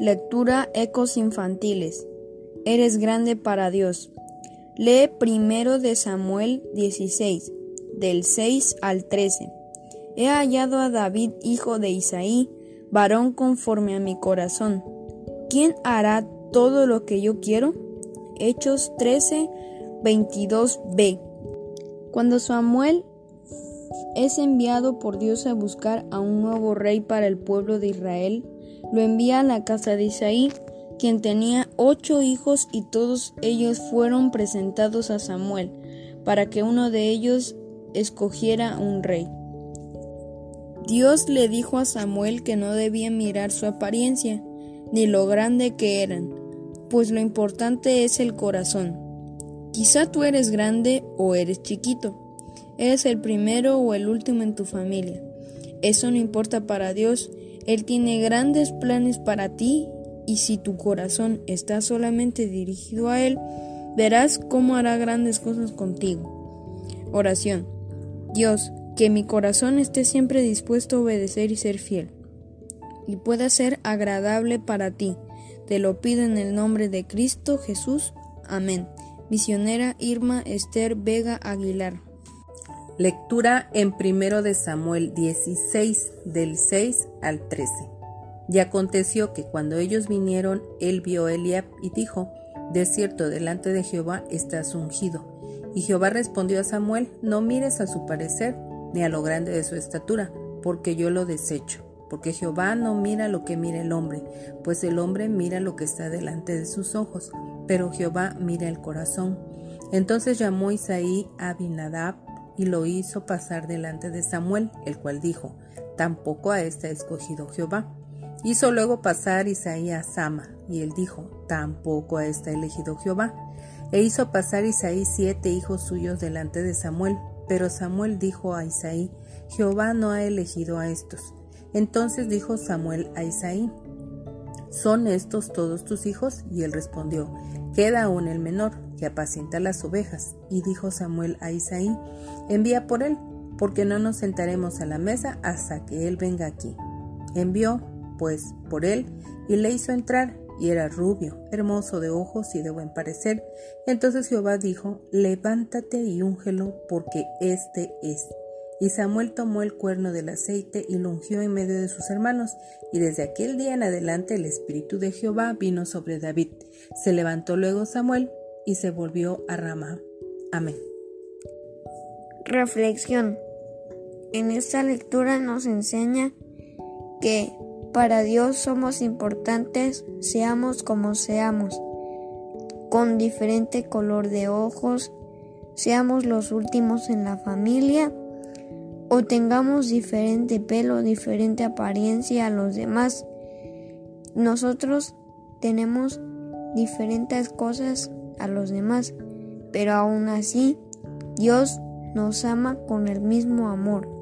Lectura Ecos Infantiles. Eres grande para Dios. Lee primero de Samuel 16, del 6 al 13. He hallado a David, hijo de Isaí, varón conforme a mi corazón. ¿Quién hará todo lo que yo quiero? Hechos 13, 22b. Cuando Samuel es enviado por Dios a buscar a un nuevo rey para el pueblo de Israel, lo envía a la casa de Isaí, quien tenía ocho hijos y todos ellos fueron presentados a Samuel, para que uno de ellos escogiera un rey. Dios le dijo a Samuel que no debía mirar su apariencia, ni lo grande que eran, pues lo importante es el corazón. Quizá tú eres grande o eres chiquito, eres el primero o el último en tu familia. Eso no importa para Dios, Él tiene grandes planes para ti y si tu corazón está solamente dirigido a Él, verás cómo hará grandes cosas contigo. Oración. Dios, que mi corazón esté siempre dispuesto a obedecer y ser fiel, y pueda ser agradable para ti. Te lo pido en el nombre de Cristo Jesús. Amén. Misionera Irma Esther Vega Aguilar. Lectura en primero de Samuel 16 del 6 al 13. Y aconteció que cuando ellos vinieron, él vio a Eliab y dijo, De cierto, delante de Jehová estás ungido. Y Jehová respondió a Samuel, No mires a su parecer, ni a lo grande de su estatura, porque yo lo desecho. Porque Jehová no mira lo que mira el hombre, pues el hombre mira lo que está delante de sus ojos, pero Jehová mira el corazón. Entonces llamó Isaí a Abinadab y lo hizo pasar delante de Samuel, el cual dijo, Tampoco a este ha escogido Jehová. Hizo luego pasar Isaí a Sama, y él dijo, Tampoco a este ha elegido Jehová. E hizo pasar Isaí siete hijos suyos delante de Samuel, pero Samuel dijo a Isaí, Jehová no ha elegido a estos. Entonces dijo Samuel a Isaí, ¿son estos todos tus hijos? Y él respondió, queda aún el menor, que apacienta las ovejas. Y dijo Samuel a Isaí, envía por él, porque no nos sentaremos a la mesa hasta que él venga aquí. Envió, pues, por él, y le hizo entrar, y era rubio, hermoso de ojos y de buen parecer. Entonces Jehová dijo, levántate y úngelo, porque este es. Y Samuel tomó el cuerno del aceite y lo ungió en medio de sus hermanos, y desde aquel día en adelante el espíritu de Jehová vino sobre David. Se levantó luego Samuel y se volvió a Ramá. Amén. Reflexión. En esta lectura nos enseña que para Dios somos importantes, seamos como seamos, con diferente color de ojos, seamos los últimos en la familia o tengamos diferente pelo, diferente apariencia a los demás. Nosotros tenemos diferentes cosas a los demás, pero aún así Dios nos ama con el mismo amor.